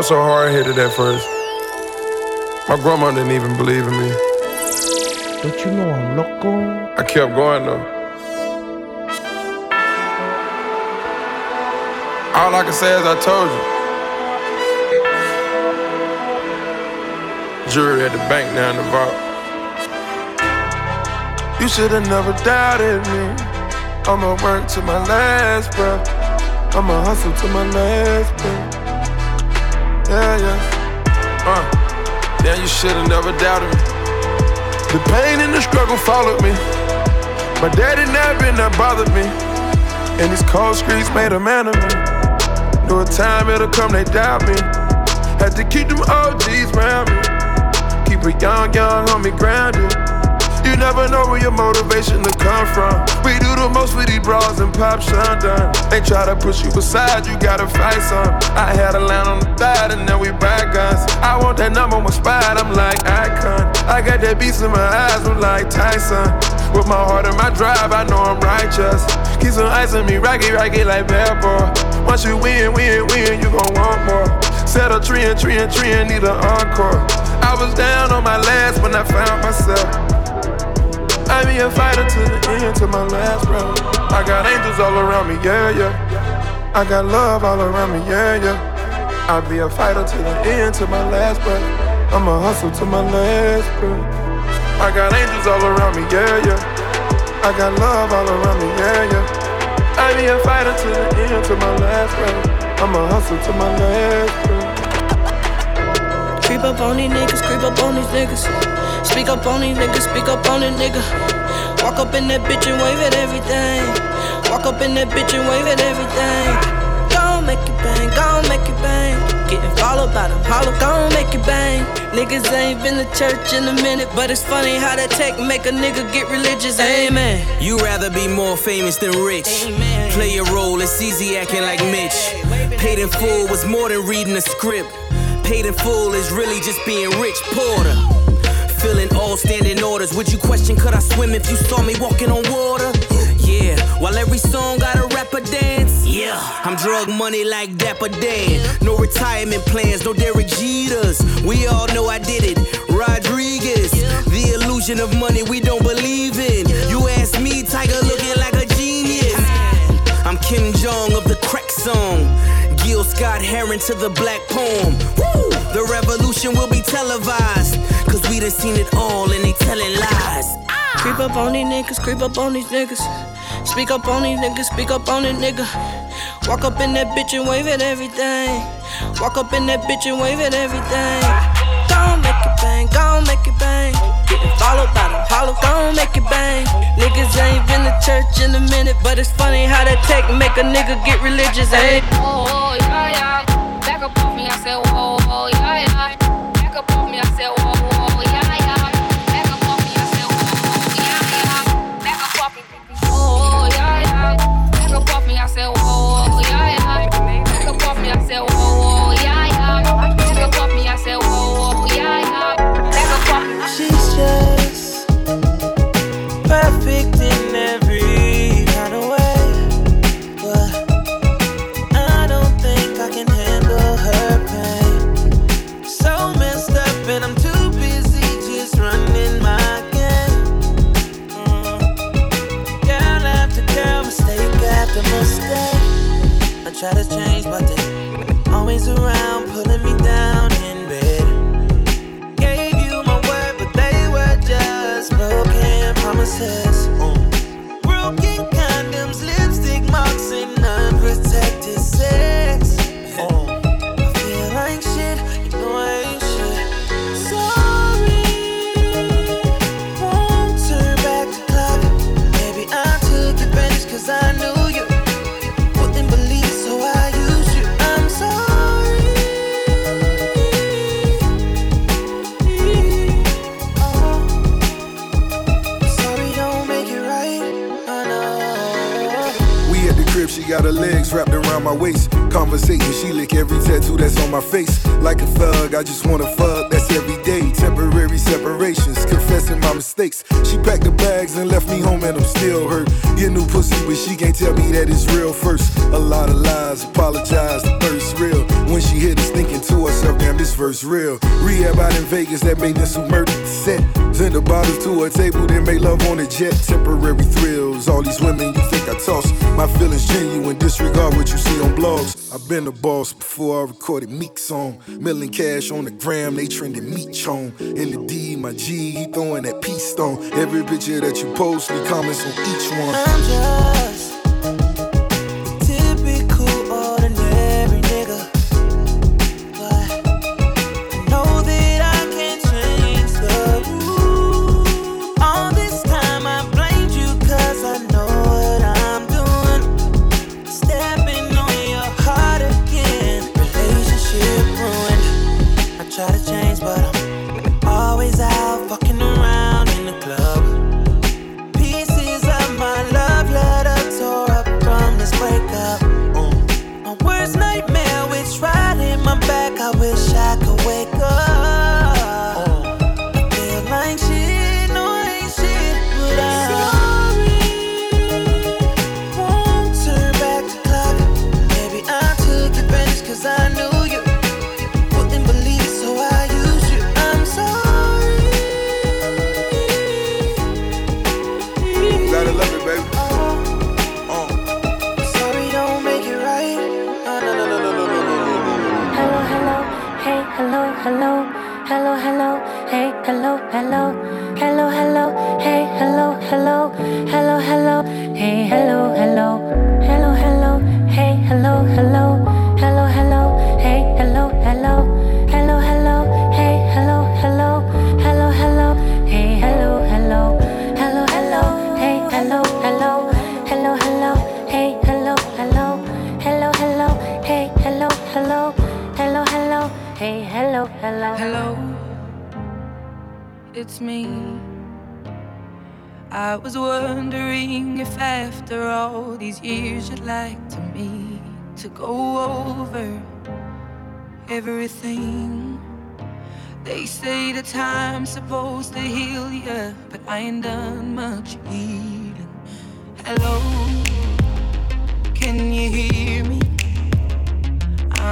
I was so hard headed at first. My grandma didn't even believe in me. Don't you know I'm loco? I kept going though. All I can say is I told you. Jury at the bank down the vault. You should've never doubted me. I'ma work to my last breath. I'ma hustle to my last breath. Yeah, yeah. Uh, yeah, you should've never doubted me. The pain and the struggle followed me. My daddy napping that bothered me. And these cold streets made a man of me. Knew a time it'll come, they doubt me. Had to keep them OGs around me. Keep a young, young homie grounded. You never know where your motivation to come from. We do the most with these bras and pop shundun. They try to push you aside, you gotta fight some. I had a line on the thigh and then we back guns. I want that number one spot, I'm like icon. I got that beast in my eyes, I'm like Tyson. With my heart and my drive, I know I'm righteous. Keep some ice on me, rocky, rocky like bad boy. Once you win, win, win, you gon' want more. Set a tree and tree and tree and need an encore. I was down on my last when I found myself. I be a fighter to the end, to my last breath. I got angels all around me, yeah, yeah. I got love all around me, yeah, yeah. I be a fighter to the end, to my last breath. I'ma hustle to my last breath. I got angels all around me, yeah, yeah. I got love all around me, yeah, yeah. I be a fighter to the end, to my last breath. I'ma hustle to my last breath. Creep up on these niggas, creep up on these niggas. Speak up on these niggas, speak up on it, nigga. Walk up in that bitch and wave at everything. Walk up in that bitch and wave at everything. Gon' make it bang, gon' make it bang. Getting followed by them hollow, gon' make it bang. Niggas ain't been to church in a minute, but it's funny how that tech make a nigga get religious. Amen. You rather be more famous than rich. Amen. Play a role, it's easy acting like Mitch. Paid in full was more than reading a script. Paid in full is really just being rich. Porter. Filling all standing orders. Would you question could I swim if you saw me walking on water? Yeah, while every song got a rapper dance. Yeah, I'm drug money like Dapper Dan. No retirement plans, no Derek Jeters. We all know I did it. Rodriguez, the illusion of money we don't believe in. You ask me, Tiger looking like a genius. I'm Kim Jong of the crack song. Gil Scott Heron to the black poem. Woo! The revolution will be televised. Cause we done seen it all and they telling lies. Ah. Creep up on these niggas, creep up on these niggas. Speak up on these niggas, speak up on it, nigga. Walk up in that bitch and wave at everything. Walk up in that bitch and wave at everything. Gon' make it bang, gon' make it bang. Getting followed by them hollow, gon' make it bang. Niggas ain't been to church in a minute, but it's funny how that tech make a nigga get religious, eh? Oh, yeah, yeah. Back up off me, I said, oh, oh yeah, yeah. Back up off me, I said, oh. try Vegas, that made murdered the set. Send the bottles to a table, then make love on a jet. Temporary thrills, all these women you think I toss. My feelings genuine, disregard what you see on blogs. I've been a boss before I recorded Meek song. Milling cash on the gram, they trending meat chone. In the D, my G, he throwing that peace stone. Every picture that you post, leave comments on each one.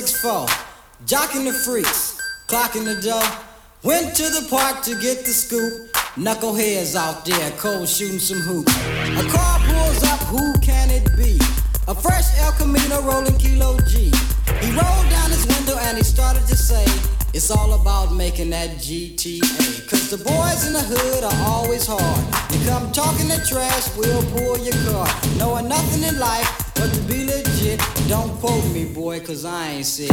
6'4, jocking the freaks, clocking the dough. Went to the park to get the scoop. Knuckleheads out there, cold shooting some hoops. A car pulls up, who can it be? A fresh El Camino rolling Kilo G. He rolled down his window and he started to say, It's all about making that GTA. Cause the boys in the hood are always hard. You come talking that trash, we'll pull your car. Knowing nothing in life but to be legit. Don't quote me, boy, cause I ain't shit.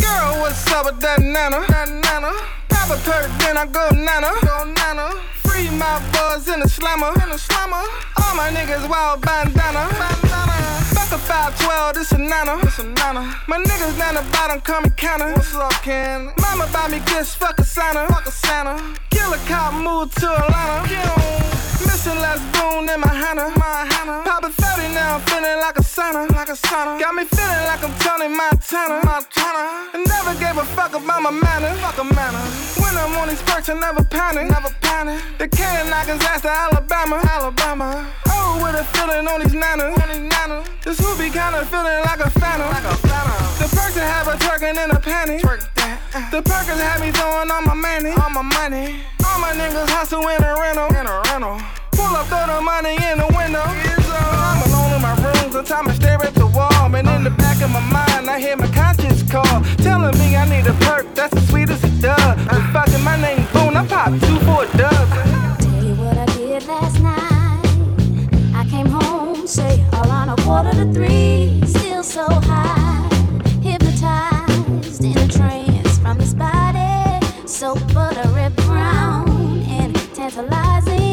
Girl, what's up with that nana? That nana. Pop a perk, then I go nana. Go nana. Free my boys in the slammer. In the slammer. All my niggas wild bandana. Bandana. Fuck a 512, this a nana. This a nana. My niggas down the bottom coming counter. What's up, Ken? Mama buy me gifts, fuck a Santa. Fuck a Santa. Kill a cop, move to Atlanta. Missing last boon in my Hannah. My Hannah. Pop a 30 now, I'm feeling like a sauna. Like a sauna. Got me feeling like I'm Tony Montana. Montana. And never gave a fuck about my manners. Fuck a manner. When I'm on these perks, I never panic. Never panic. The can knockers ass to Alabama. Alabama. Oh, with a feeling on these nanas. On these nanas. This be kinda feeling like a phantom. Like a phantom. The person have a twerking in a panty. Twerk that. Uh. The Perkins had me throwing all my money, all my money. All my niggas hustle in a rental, in a rental. Pull up, throw the money in the window. I'm alone in my room, sometimes I stare at the wall. And in the back of my mind, I hear my conscience call. Telling me I need a perk, that's the sweetest it does. And fucking my name Boone, I pop two for a dub. Tell you what I did last night. I came home, say around a quarter to three, still so high, hypnotized in a trance from this body, so buttery brown and tantalizing.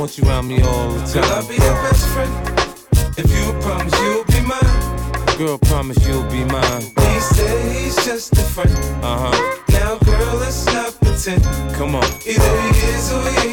Want you around me all the Could I time. be your best friend? If you promise you'll be mine. Girl, promise you'll be mine. He said he's just a friend. Uh huh. Now, girl, let's not pretend. Come on. Either he is or he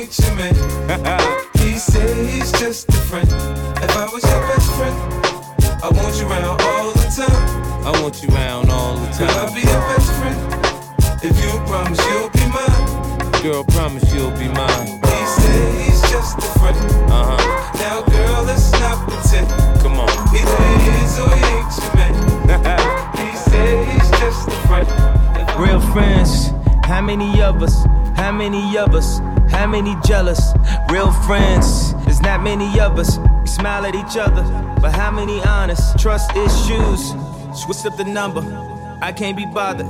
many of us? How many jealous? Real friends, there's not many of us. We smile at each other, but how many honest? Trust issues, switch up the number. I can't be bothered.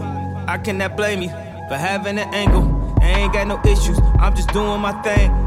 I cannot blame you for having an angle. I ain't got no issues. I'm just doing my thing.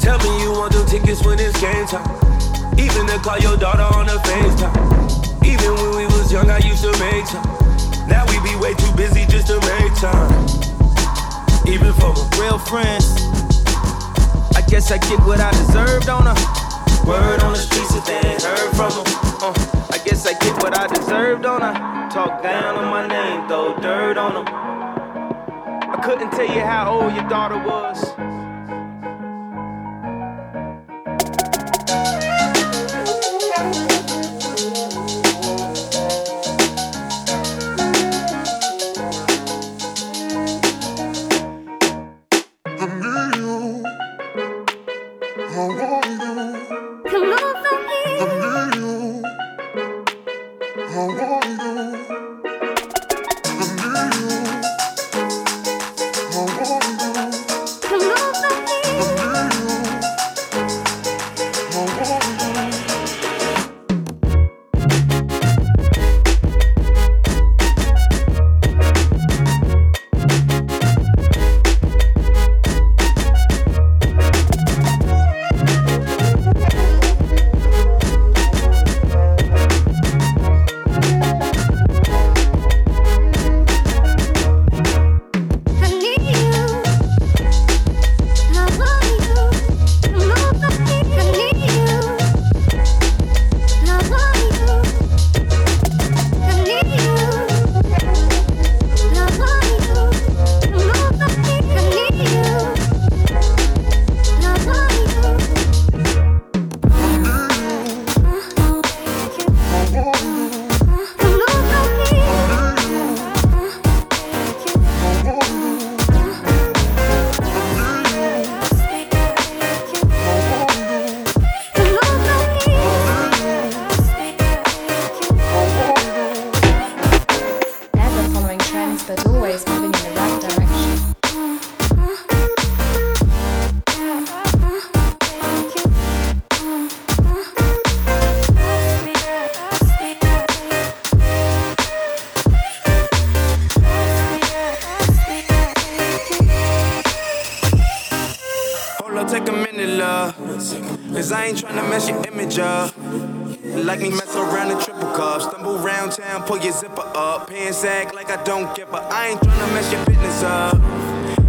Tell me you want them tickets when it's game time. Even to call your daughter on the FaceTime. Even when we was young, I used to make time. Now we be way too busy just to make time. Even for my real friends. I guess I get what I deserved on a word on the streets that they ain't heard from them. Uh, I guess I get what I deserved on a talk down on my name, throw dirt on them. I couldn't tell you how old your daughter was. Like me mess around in triple cup. Stumble round town, pull your zipper up. Pants sag like I don't give I ain't tryna mess your business up.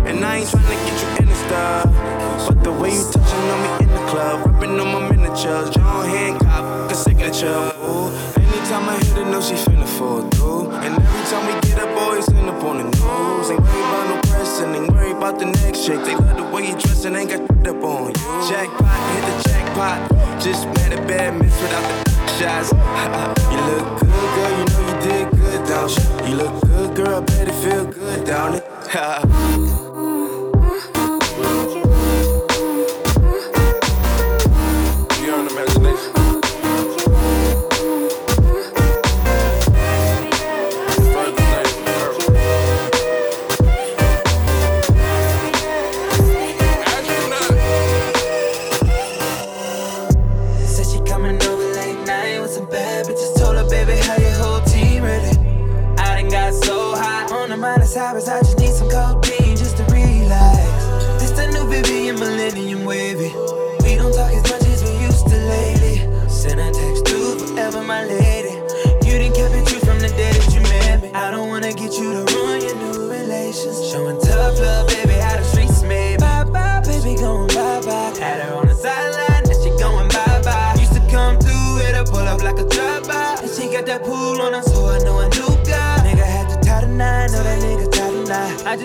And I ain't tryna get you in the stuff. But the way you touching on me in the club, rubbing on my miniatures. John Hancock, a signature. Ooh. Anytime I hit her, know she finna fall through. And every time we get up, boys end up on the news. Ain't about the next chick. They love the way you dressing, ain't got up on you. Jackpot, hit the jackpot. Just mad a bad miss without the shots. you look good, girl, you know you did good, don't you? You look good, girl, I bet it feel good, don't it?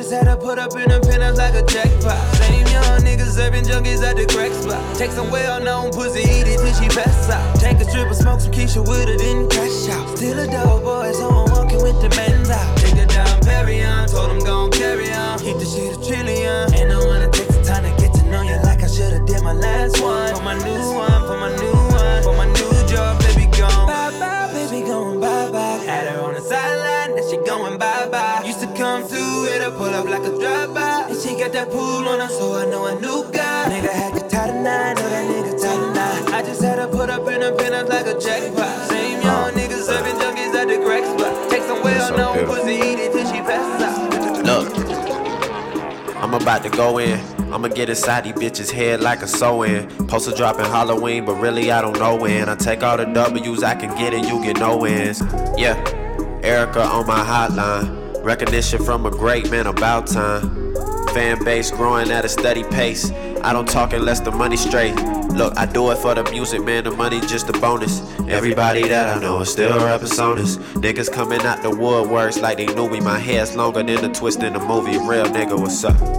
I just had her put up in a penthouse like a jackpot. Same young niggas serving junkies at the crack spot. Take some well-known pussy, eat it till she pass out. Take a strip and smoke some Keisha with her, then crash out. Still a dog boy, so I'm walking with the men's out. Take her down Perry on, told him gon' carry on. Keep the shit a trillion. Look, I'm about to go in. I'ma get inside these bitches' head like a sew in. Poster dropping Halloween, but really I don't know when. I take all the W's I can get and you get no wins. Yeah, Erica on my hotline. Recognition from a great man about time. Fan base growing at a steady pace. I don't talk unless the money's straight. Look, I do it for the music, man. The money just a bonus. Everybody that I know is still rapping sonus. Niggas coming out the woodworks like they knew me. My hair's longer than the twist in the movie. Real nigga, what's up?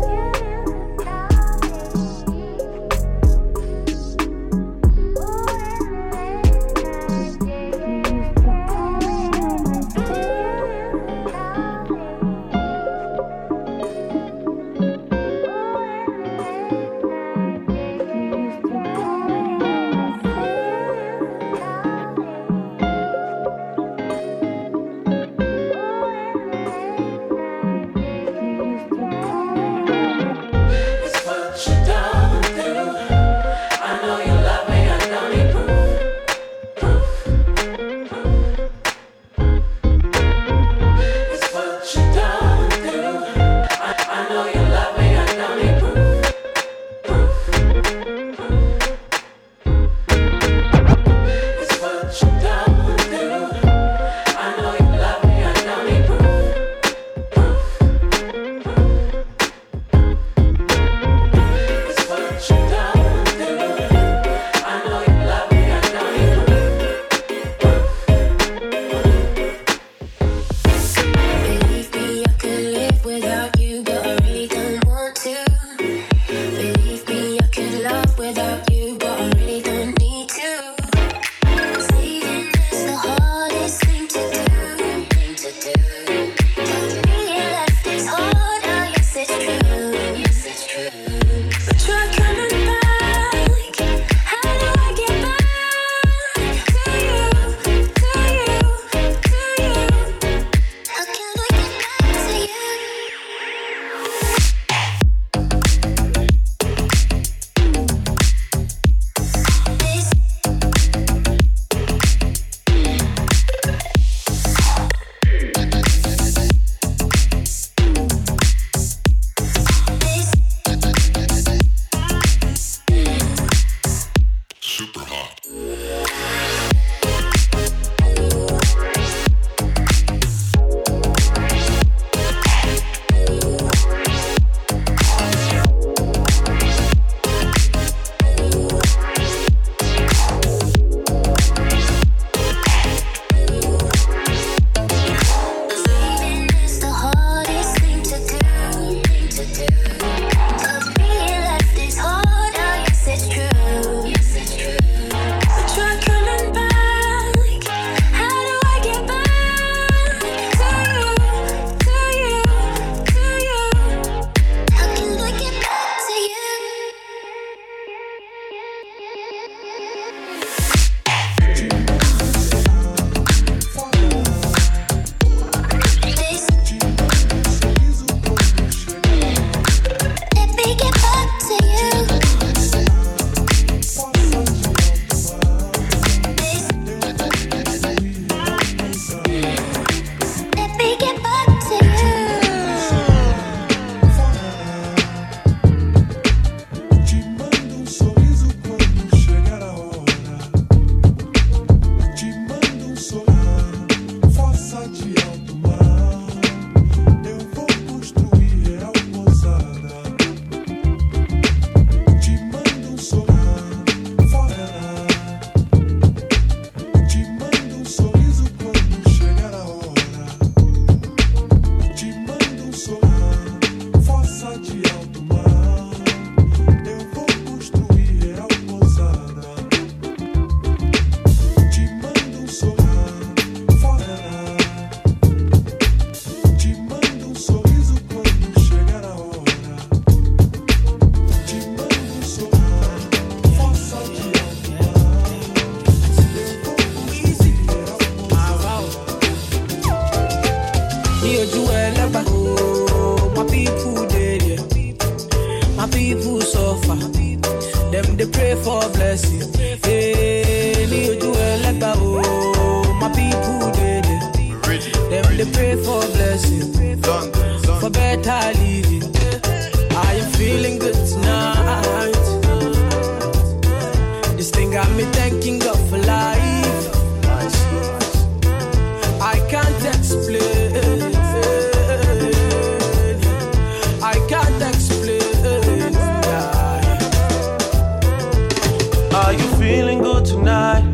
Are you feeling good tonight?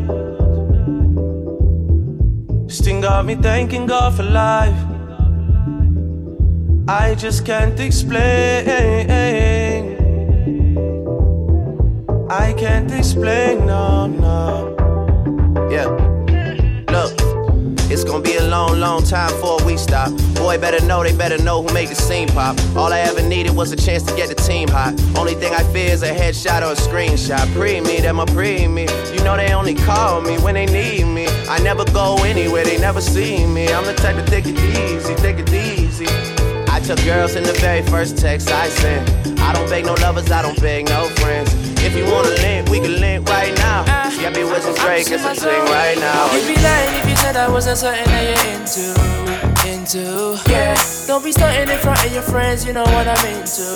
Sting got me thanking God for life. I just can't explain. I can't explain, no, no. Yeah. It's gonna be a long, long time before we stop. Boy, better know, they better know who make the scene pop. All I ever needed was a chance to get the team hot. Only thing I fear is a headshot or a screenshot. Pre me, them a pre me. You know they only call me when they need me. I never go anywhere, they never see me. I'm the type to take it easy, take it easy. I took girls in the very first text I sent. I don't beg no lovers, I don't beg no friends. If you wanna link, we can link right now. Yeah, me with some Drake and some sing right now. You'd be lying if you said I wasn't something that you're into. Into, yeah. Don't be starting in front of your friends, you know what I'm into.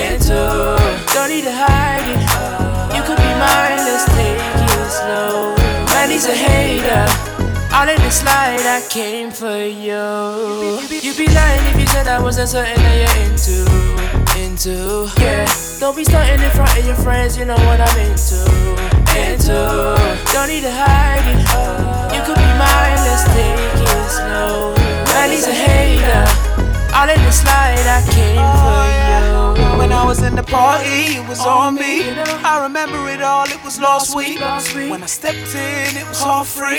Into, don't need to hide it. You could be mine, let's take it slow. Man, he's a hater. All in the slide, I came for you. You'd be lying if you said I wasn't something that you're into. Into, yeah. Don't be starting in front of your friends, you know what I'm into. Into, don't need to hide it. You could be mine, let's take it slow. Man, he's a hater. All in the slide, I came for you. When I was in the party, it was on me. I remember it all, it was last week. When I stepped in, it was all free.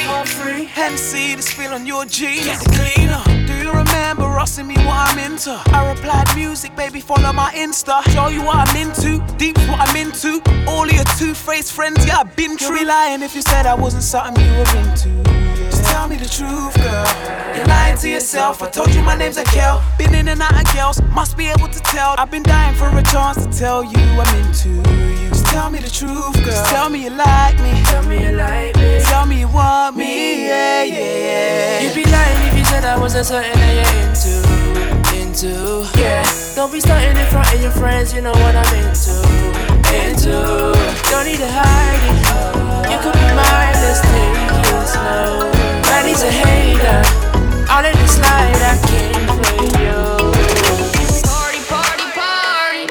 Hennessy, the spill on your jeans. the Cleaner. You remember asking me what I'm into? I replied, music, baby, follow my Insta. Show you what I'm into, deep what I'm into. All of your two-faced friends, yeah, I've been true. You'd be lying if you said I wasn't something you were into. Just tell me the truth, girl. You're lying to yourself. I told you my name's Akel. Been in and out of girls, must be able to tell. I've been dying for a chance to tell you I'm into you. Just tell me the truth, girl. Just tell me you like me. Tell me you like me. Tell me you want me, yeah, yeah, yeah. You'd be lying if you said I wasn't something that you're into. Into, yeah. Don't be starting in front of your friends, you know what I'm into. Into, don't need to hide it. You could be mine, let's take it slow. He's a hater. All in the slide, I came for you. Party, party, party.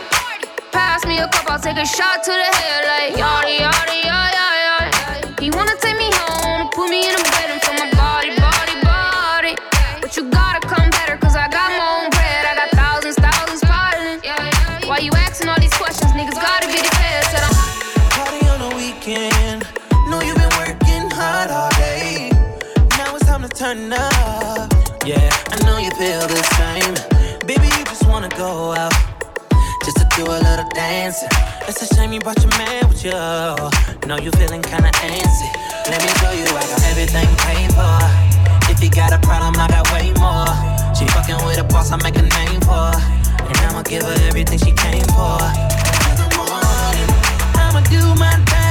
Pass me a cup, I'll take a shot to the head like yada, yada, yada, yada. He wanna take me home, put me in a bed brought your man with you. Know you feeling kinda antsy. Let me show you I got everything paid for. If you got a problem, I got way more. She fucking with a boss, I make a name for. And I'ma give her everything she came for. I'ma do my thing.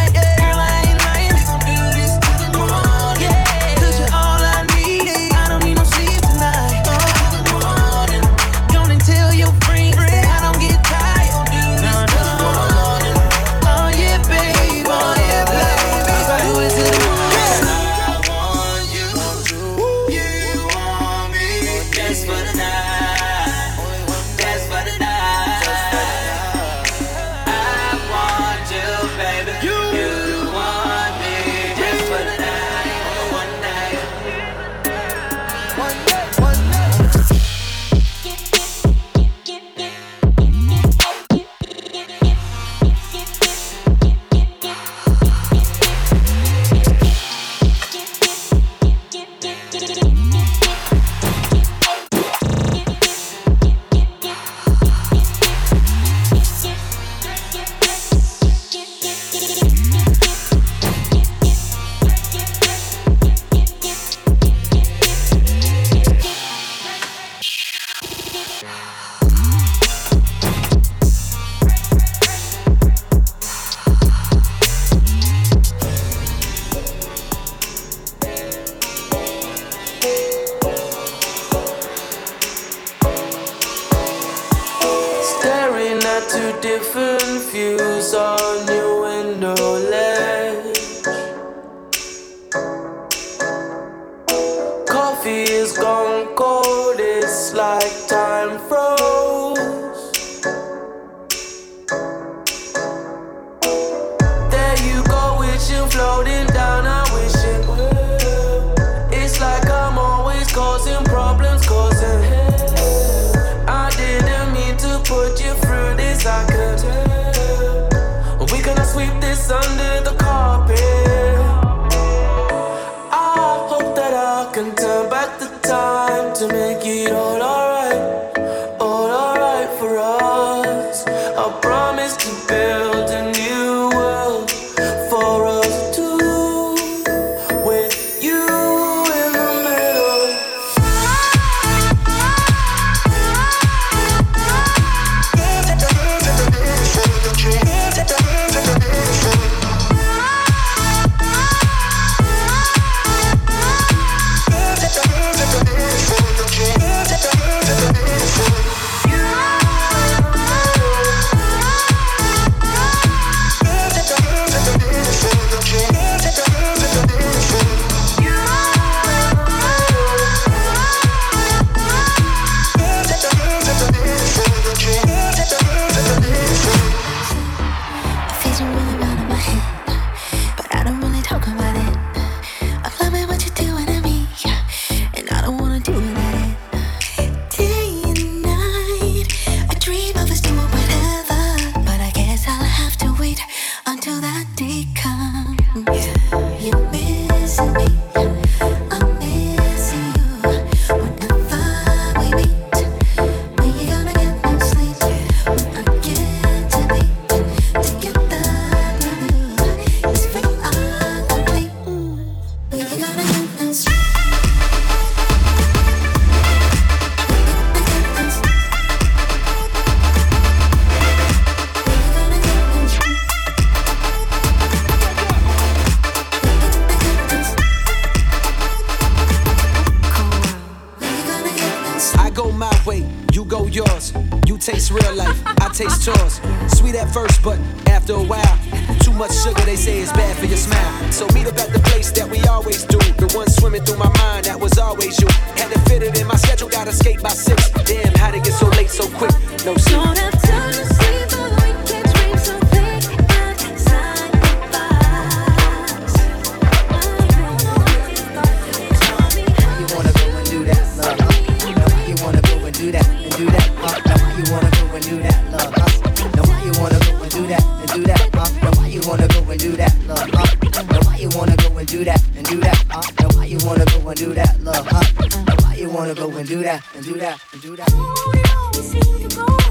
and do that, love, huh? And why you wanna go and do that and do that, huh? And why you wanna go and do that, love, huh? And why you wanna go and do that and do that and do that? Oh, it always seems to go.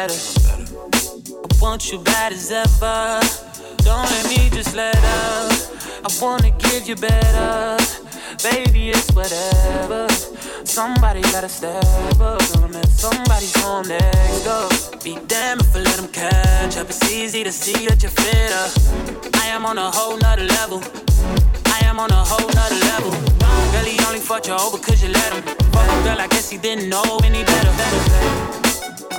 better. I want you bad as ever. Don't let me just let up. I wanna give you better. Baby, it's whatever. Somebody gotta step up. Somebody's home next up. Be damned if I let them catch up. It's easy to see that you're fitter. I am on a whole nother level. I am on a whole nother level. Girl, he only fought you over cause you let him. Fuck girl, I guess he didn't know any better. better, better.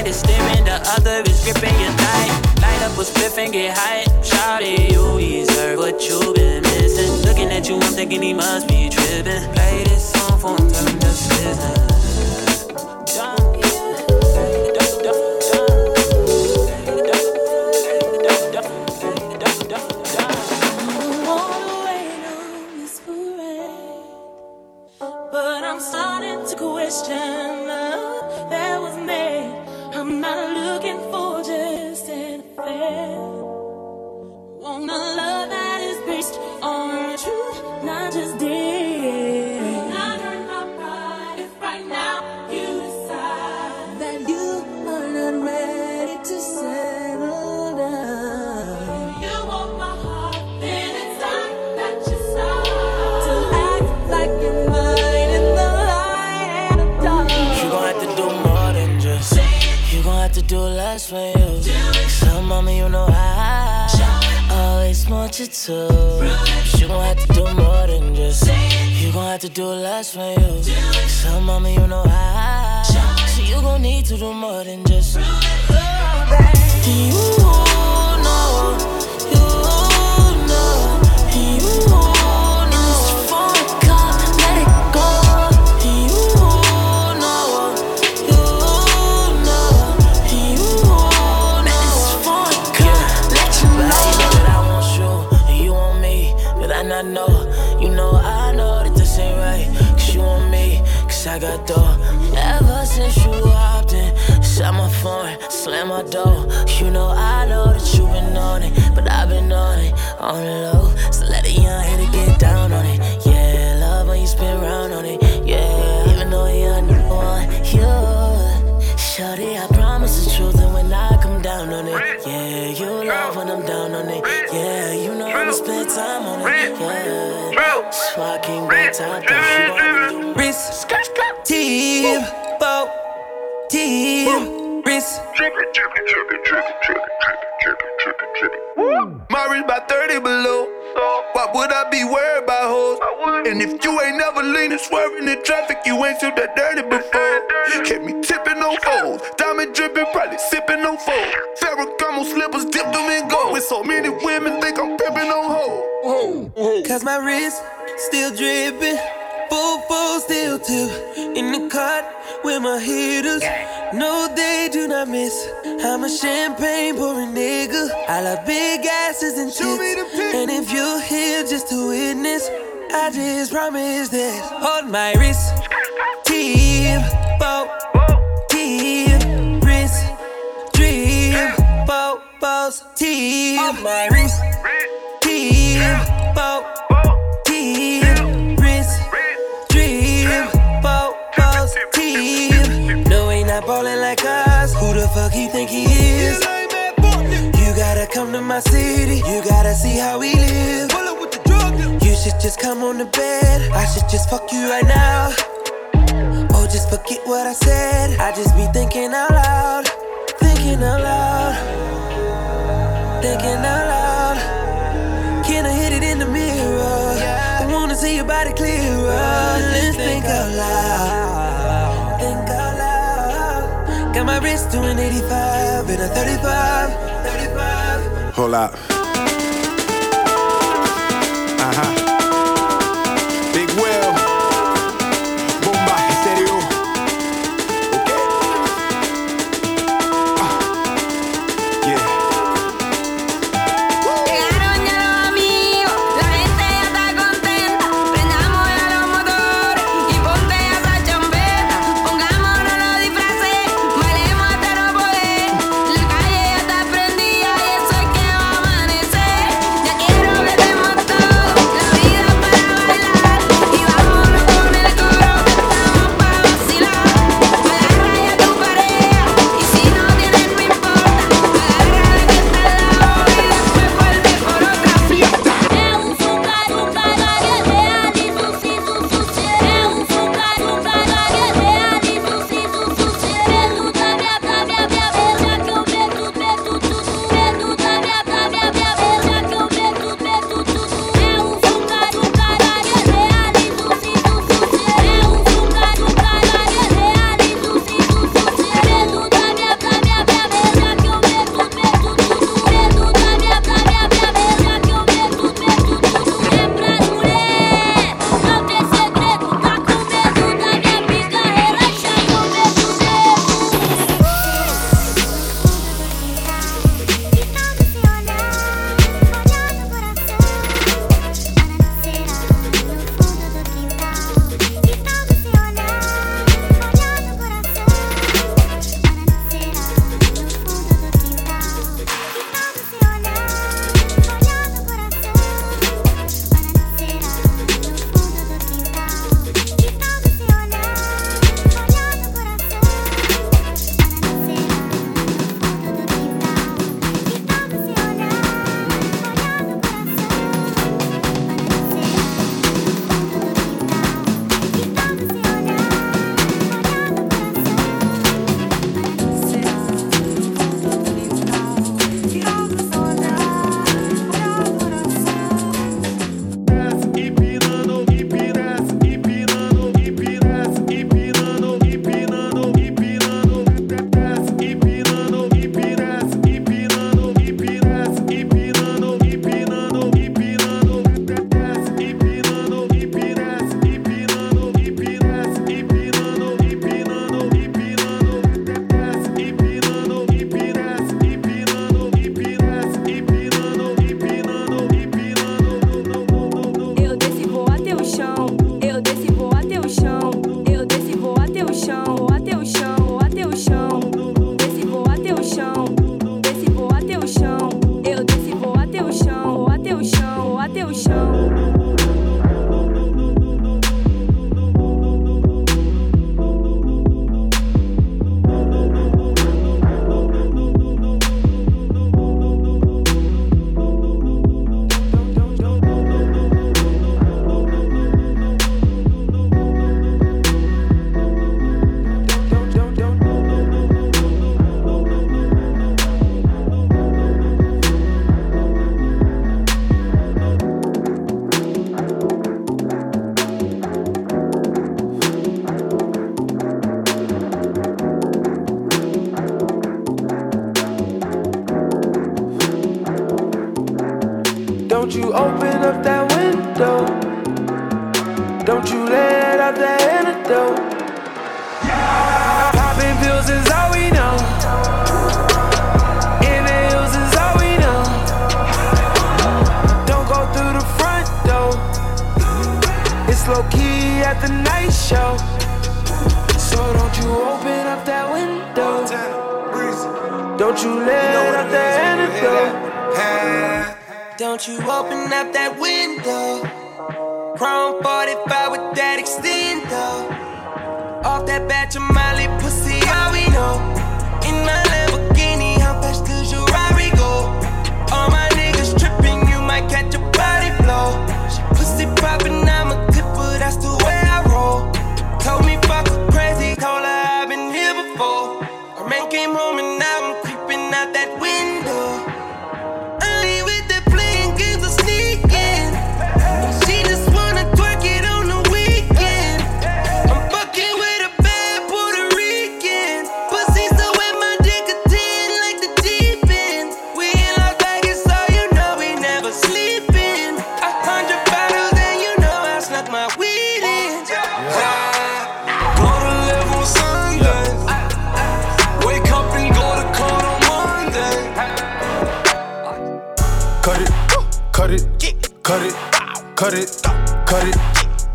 hand is steering, the other is gripping your thigh. Light up a spliff and get high. Shawty, you deserve what you've been missing. Looking at you, I'm thinking he must be tripping. Play this song for him, tell him that's business. me, you know how. Always want you to. You gon' have to do more than just. You gon' have to do less for you. So, mommy, you know how. So, you gon' need to do more than just. Oh, do you not ballin' like us. Who the fuck he think he is? You gotta come to my city. You gotta see how we live. You should just come on the bed. I should just fuck you right now. Or just forget what I said. I just be thinking out loud. Thinking out loud. Thinking out loud. Can I hit it in the mirror? I wanna see your body clearer. Let's think out loud. my wrist an 85 in a 35, 35. Hold up. Uh huh. Cut it, cut it,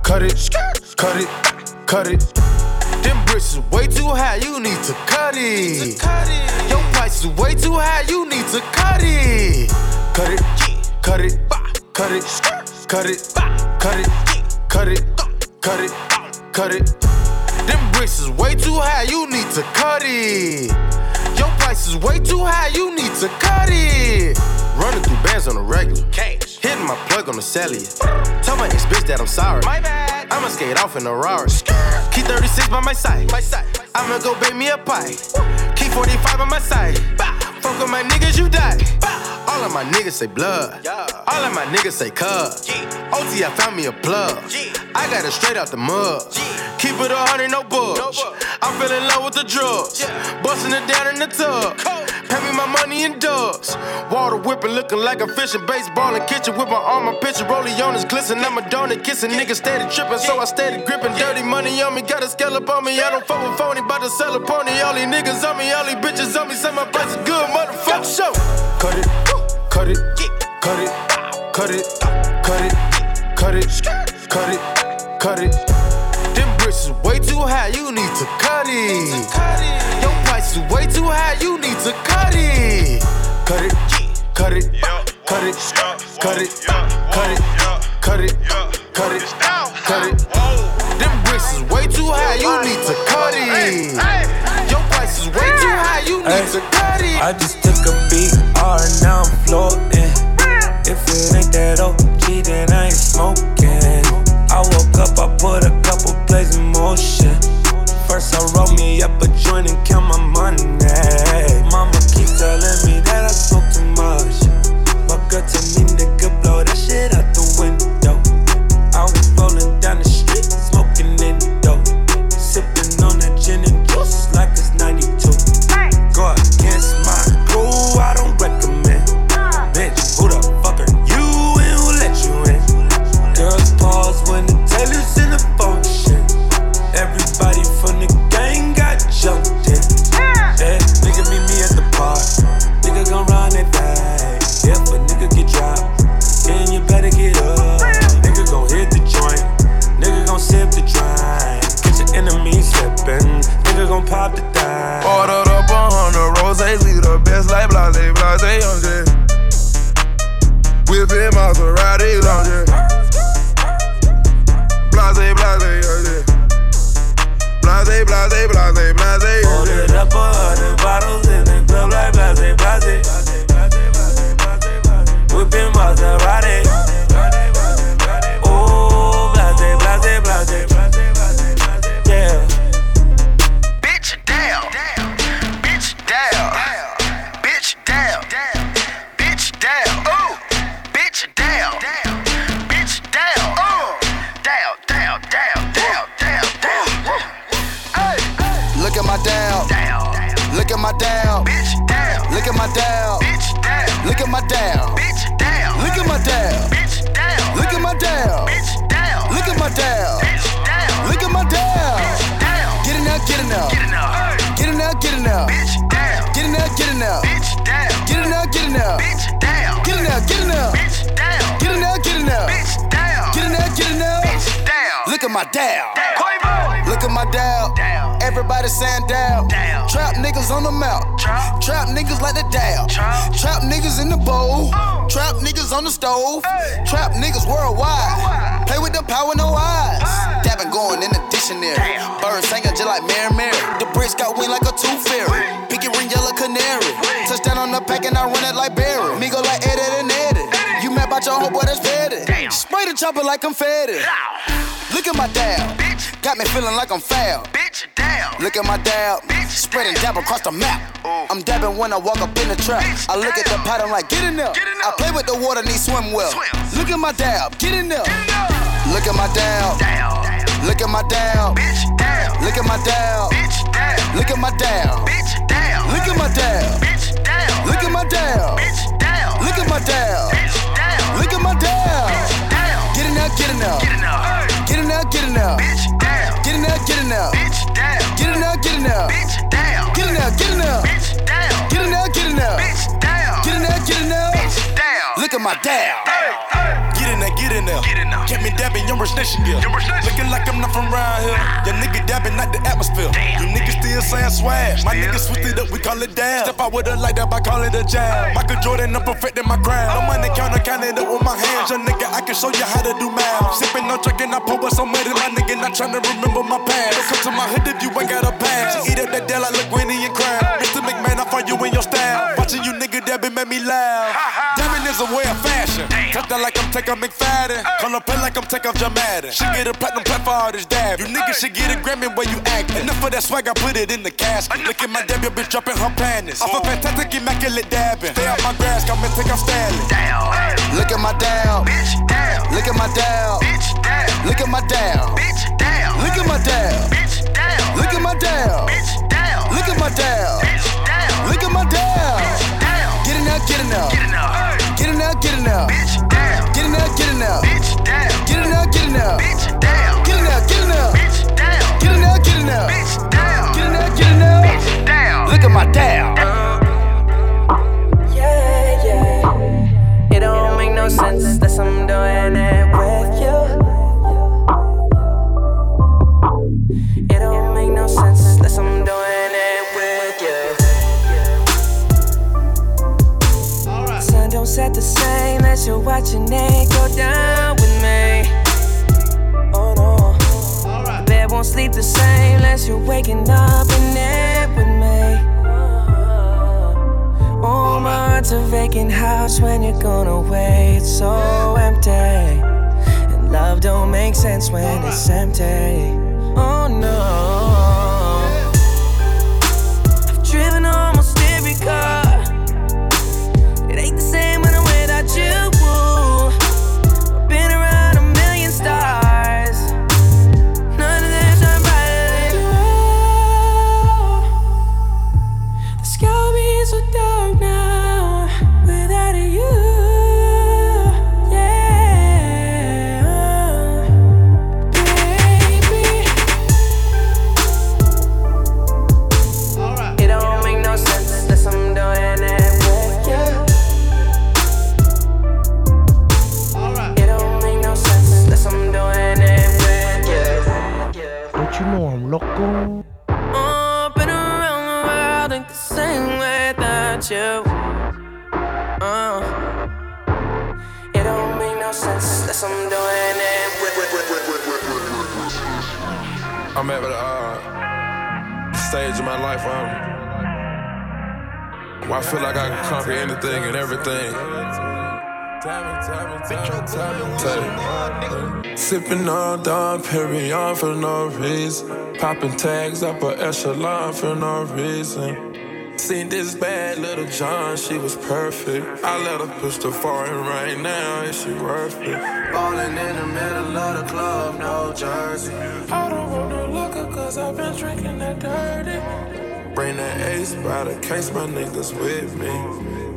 cut it, cut it, cut it. Them bricks is way too high, you need to cut it. Your price is way too high, you need to cut it. Cut it, cut it, cut it, cut it, cut it, cut it, cut it, cut it. Them bricks is way too high, you need to cut it. Your price is way too high, you need to cut it. Running through bands on a regular. Hitting my plug on the cellular. Tell my ex bitch that I'm sorry. My bad. I'ma skate off in a Rari. Key 36 by my side. My side. I'ma go bake me a pie. Key 45 on my side. Fuck with my niggas, you die. All of my niggas say blood. All of my niggas say cuz. OT, I found me a plug. I got it straight out the mud. Keep it a hundred, no bugs. I fell in love with the drugs. Busting it down in the tub. Pay me my money in dubs. Water whipping, looking like a fishing. Baseball in kitchen with my arm, my pitcher. Rolling on his glisten. I'm a donut kissing. Niggas steady tripping, so I steady gripping. Dirty money on me, got a scale up on me. I don't fuck with phony, bout to sell a pony. All these niggas on me, all these bitches on me. Say my price is good, motherfucker. Show. Cut it, cut it, cut it, cut it, cut it, cut it, cut it, cut it. Them bricks is way too high, you need to cut it. Your price is way too high, you need to cut it. Cut it, cut it, cut it, cut it, cut it, cut it, cut it, cut it. Them bricks is way too high, you need to cut it. Your price is way too high, you need to cut it. I just took a beat, and now I'm floating. If it ain't that OG, then I ain't smoking. I woke up, I put a couple plays in motion. First I roll me up a joint and count my money. Mama keep telling me that I smoke too much. My girl tell me nigga Look at my dial. Look at my. Down. Everybody saying down. Down. Trap niggas on the mouth. Trap. Trap niggas like the dial. Trap. Trap niggas in the bowl. Oh. Trap niggas on the stove. Hey. Trap niggas worldwide. Worldwide. Play with the power, no eyes. Hey. Dabbing going in the dictionary. Damn. Birds singing just like Mary Mary. The bricks got wind like a tooth fairy. Pinky ring, yellow canary. Touchdown on the pack and I run it like Barry. Me go like Eddie and Eddie. You mad about your homeboy that's petty. Spray the chopper like confetti. Look at my dial. Bitch. Got me feeling like I'm foul. Bitch down. Look at my dial. Bitch. Spreading dab across the map. Ooh. I'm dabbing when I walk up in the trap. Bitch, I look at the damn. I'm like, get in there. Get in I play with the water, need swim well. Swim. Look at my dab, get in there. Down. Look at my dab. Down. Look at my dab. Bitch down. Look at my dab. Bitch down. Look at my dab. Bitch down. Look at my dab. Bitch down. Look at my dab. Bitch down. Look at my dab. Bitch down. Look at my dab. Bitch down. Get in there, get in there. Get in there. Get there, get in there. Bitch down. Get in there, get in there. Bitch down. Get in there, get in there. Bitch down. Get in there, get in there. Bitch down. Get in there, get in there. Bitch down. Get in there, get in there. Bitch down. Look at my dab. Get in there, get in there. Get in there. Get me dabbing, you're snitching gear. Looking like I'm not from around here. Ah. Your nigga dabbing, not the atmosphere. Damn. You niggas still saying swag. My niggas switched it up, we call it dab. Step out with a light up, I call it a jab. Michael Jordan, I'm perfecting my craft. Oh. No money counter, count it up with my hands. Your nigga, I can show you how to do math. Oh. Sipping on drinking, I pour so muddy. My nigga, not trying to remember my past. Don't come to my hood if you ain't got a pass. She eat up that deal like LaGuinea and crab. Mr. McMahon, I find you in your style. Watching you nigga dabbing made me laugh. Dabbing is a way of fashion. Touch that like I'm taking McFadden. Call up play like I'm taking Jamadin. Should get a platinum plaque for all this dab. You niggas should get a Grammy where you acting. Enough of that swag, I put it in the casket. Look at my dab, your bitch dropping her panties. Oh. Off a fantastic, immaculate dabbing. Stay out my grass, come and take off Stanley. Down. Look at my dab. Bitch down. Look at my dab. Bitch down. Look at my dab. Bitch down. Look at my dab. Bitch down. Look at my dab. Bitch down. Look at my dab. Bitch down. Look at my dab. Bitch down. Get in there, get in there. Get in there. Get in there, get in there. Bitch. Get it there, get in there. Bitch down. Get it there, get it there. Bitch down. Get it there, get it there. Bitch down. Get it there, get it there. Bitch down. Get in there, get in there. Bitch down. Look at my dab. As you're watching it go down with me. Oh no. The bed won't sleep the same unless you're waking up in it with me. Oh, my, it's a vacant house when you're gone away. It's so empty. And love don't make sense when it's empty. Oh no. I've driven almost every car. You. Uh, it don't make no sense unless I'm doing it. I'm at the uh, stage of my life where, I'm, where I feel like I can conquer anything and everything. Sipping on Dom Perignon for no reason. Popping tags up a echelon for no reason. Seen this bad little John, she was perfect. I let her push the foreign right now, is she worth it? Ballin' in the middle of the club, no jersey. I don't want no liquor cause I've been drinking that dirty. Bring that ace by the case, my niggas with me.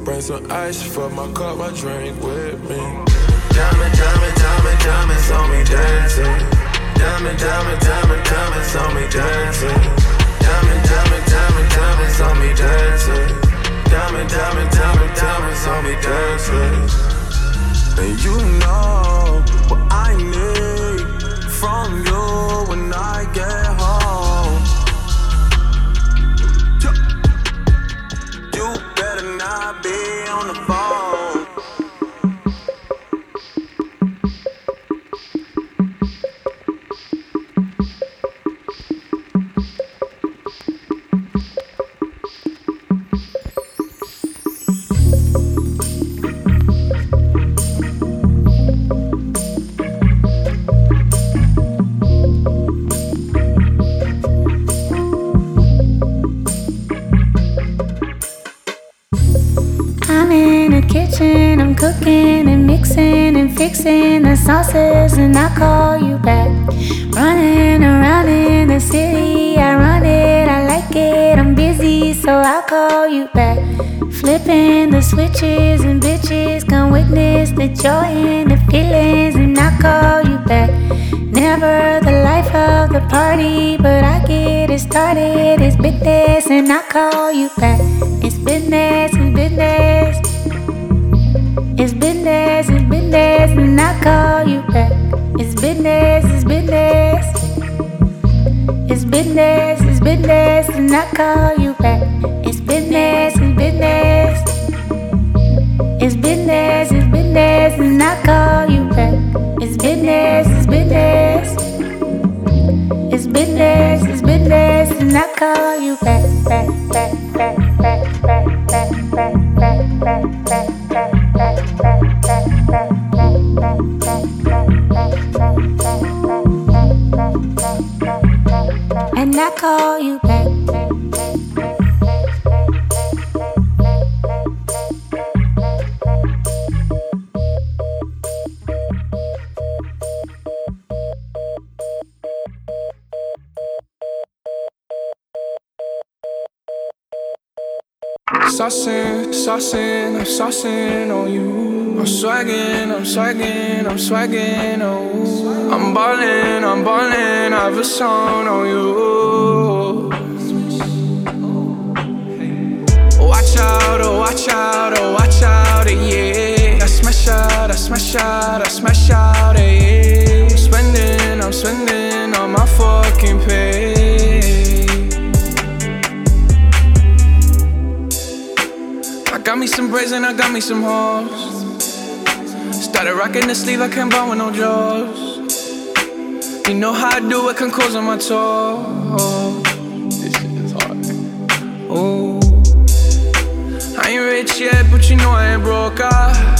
Bring some ice for my cup, I drink with me. Diamond, diamond, diamond, diamonds on me dancing. Diamond, diamond, diamond, diamonds on me dancing. Diamond, diamond, diamond, diamonds on me dancing. And you know what I need from you when I get home. So I call you back. Flipping the switches and bitches come witness the joy and the feelings, and I call you back. Never the life of the party, but I get it started. It's business, and I call you back. It's business, it's business. It's business, it's business, and I call you back. It's business, it's business. It's business, business, and I call you back. It's business, it's business. It's business, it's business, and I call you back. It's business, it's business. It's business, it's business, and I call you back, back, back, back, back, back, back, call you back. I can't buy with no jaws. You know how I do it, can close on my toes. This shit is hard. Ooh. I ain't rich yet, but you know I ain't broke. Ah.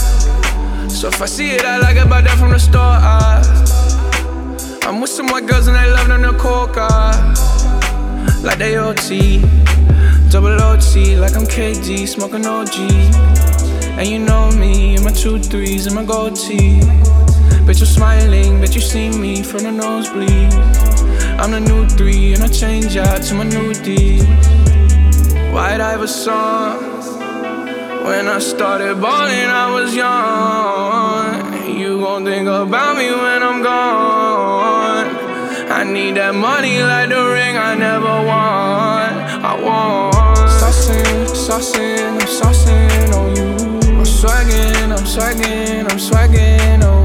So if I see it, I like it, buy that from the store. Ah. I'm with some white girls and they love them to coca. Like they OT. Double OT, like I'm KD, smoking OG. And you know me, in my two threes and my gold tee. Bitch, I'm smiling, bet you see me from the nosebleed. I'm the new three, and I change out to my new D. White Iverson. When I started balling, I was young. You gon' think about me when I'm gone. I need that money like the ring I never won. I want saucing, saucing, I'm saucing on you. I'm swagging, I'm swagging, I'm swagging, oh.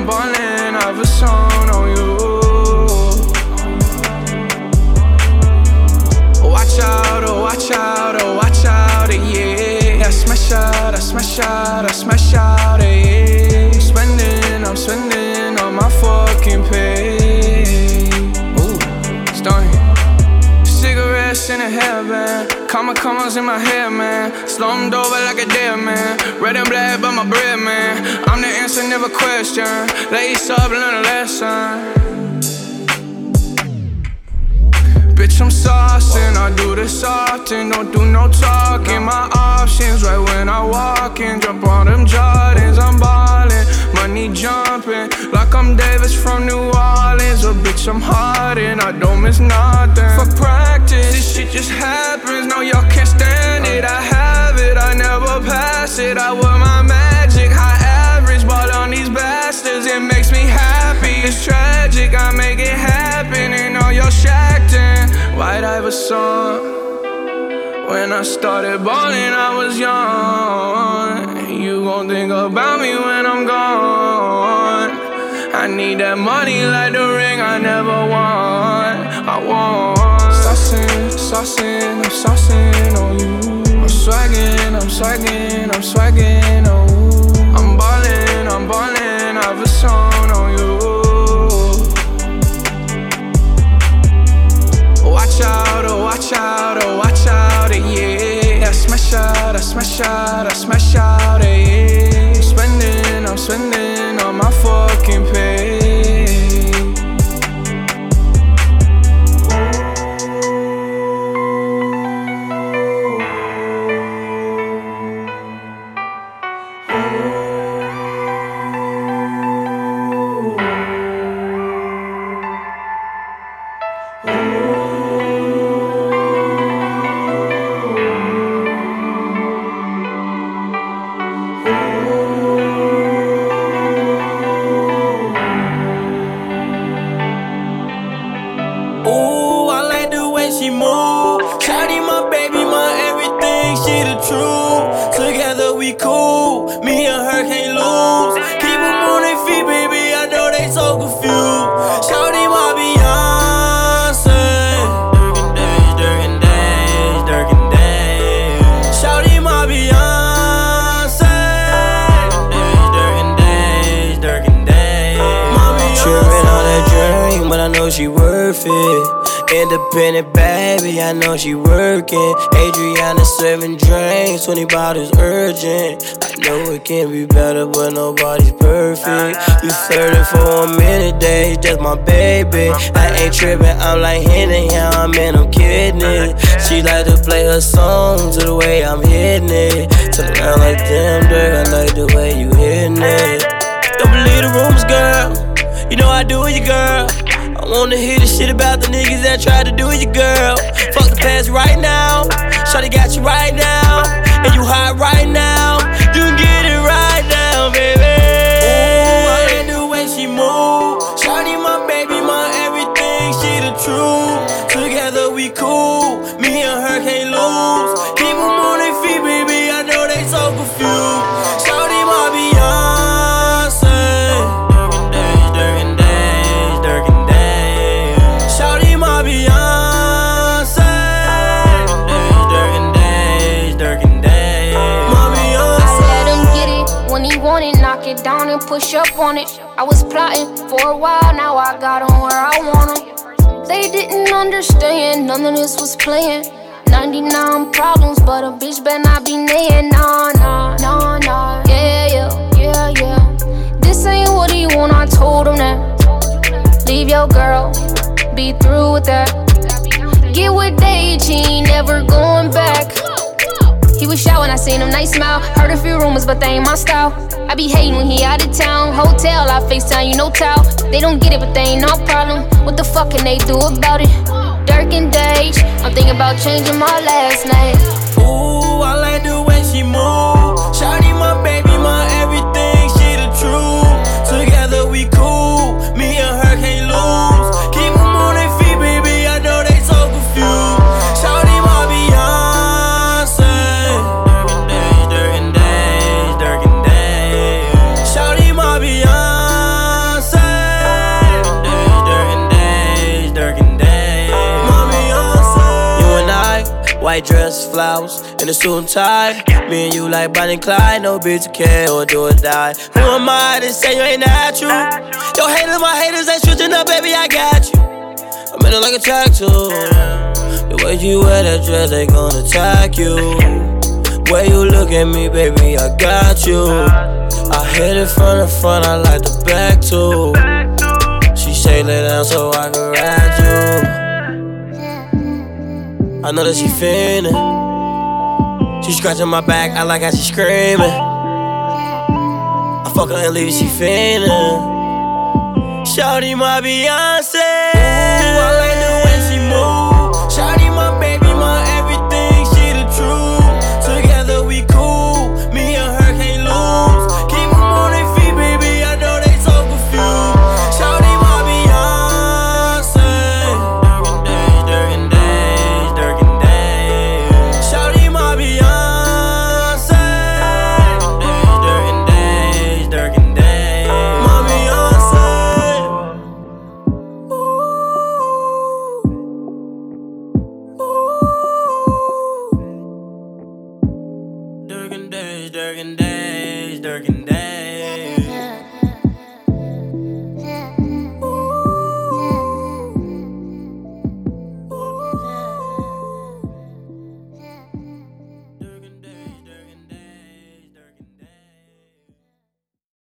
I'm ballin', I'm ballin', I have a song on you. Watch out, oh, watch out, oh, watch out, yeah. I smash out, I smash out, I smash out, Comma commas in my hair, man. Slumped over like a dead man. Red and black, but my bread, man. I'm the answer, never question. Lace up, learn a lesson. Bitch, I'm saucing. I do this often. Don't do no talking. My options right when I walk in. Jump on them Jordans. I'm ballin'. Money jumping. Like I'm Davis from New Orleans. Or bitch, I'm hard and I don't miss nothing. For practice, this shit just happens. No, y'all can't stand it. I have it. I never pass it. I wear my magic. High average. Ball on these bastards. It makes me happy. It's tragic. I make it happen. And all y'all shacked in. White Iverson. When I started balling, I was young. You gon' think about me when I'm gone. I need that money like the ring I never won. I want. Saucing, saucing, I'm saucing on you. I'm swagging, I'm swagging, I'm swagging on you. I'm ballin', I'm ballin', I've a song on you. Watch out, oh watch out, oh watch out, eh, yeah. I smash out, I smash out, I smash out, eh, yeah. I'm spending, I'm spending on my fucking pay. Independent baby, I know she working. Adriana serving drinks, 20 bottles urgent. I know it can't be better, but nobody's perfect. You flirting for a minute, days, just my baby. I ain't tripping, I'm like Henny, how I'm in, I'm kidding it. She like to play her songs to the way I'm hitting it. Turn around like damn, Dirk, I like the way you hitting it. Don't believe the rumors, girl. You know I do it, you girl. Wanna hear the shit about the niggas that tried to do you girl. Fuck the past right now. Shawty got you right now. And you hot right now. For a while, now I got him where I want him. They didn't understand, none of this was playing. 99 problems, but a bitch better not be nayin'. Nah, nah, nah, nah. Yeah, yeah, yeah, yeah. This ain't what he want, I told him that. Leave your girl, be through with that. Get with he never going back. He was shy when I seen him, nice smile. Heard a few rumors, but they ain't my style. I be hating when he out of town. Hotel, I FaceTime, you know, towel. They don't get it, but they ain't no problem. What the fuck can they do about it? Dirk and Dage, I'm thinking about changing my last name. Ooh, I like the way she move. Shawty, my baby, my everything, white dress, flowers, and a suit and tie. Me and you like Bonnie and Clyde, no bitch care or do or die. Who am I to say you ain't natural? Your haters, my haters ain't switching up, baby, I got you. I'm in it like a tattoo. The way you wear that dress, they gon' attack you. Way you look at me, baby, I got you. I hit it from the front, I like the back too. She say lay down so I can ride. I know that she feelin'. She scratching my back, I like how she screaming. I fuck her and leave, she feelin'. Shawty, my Beyonce.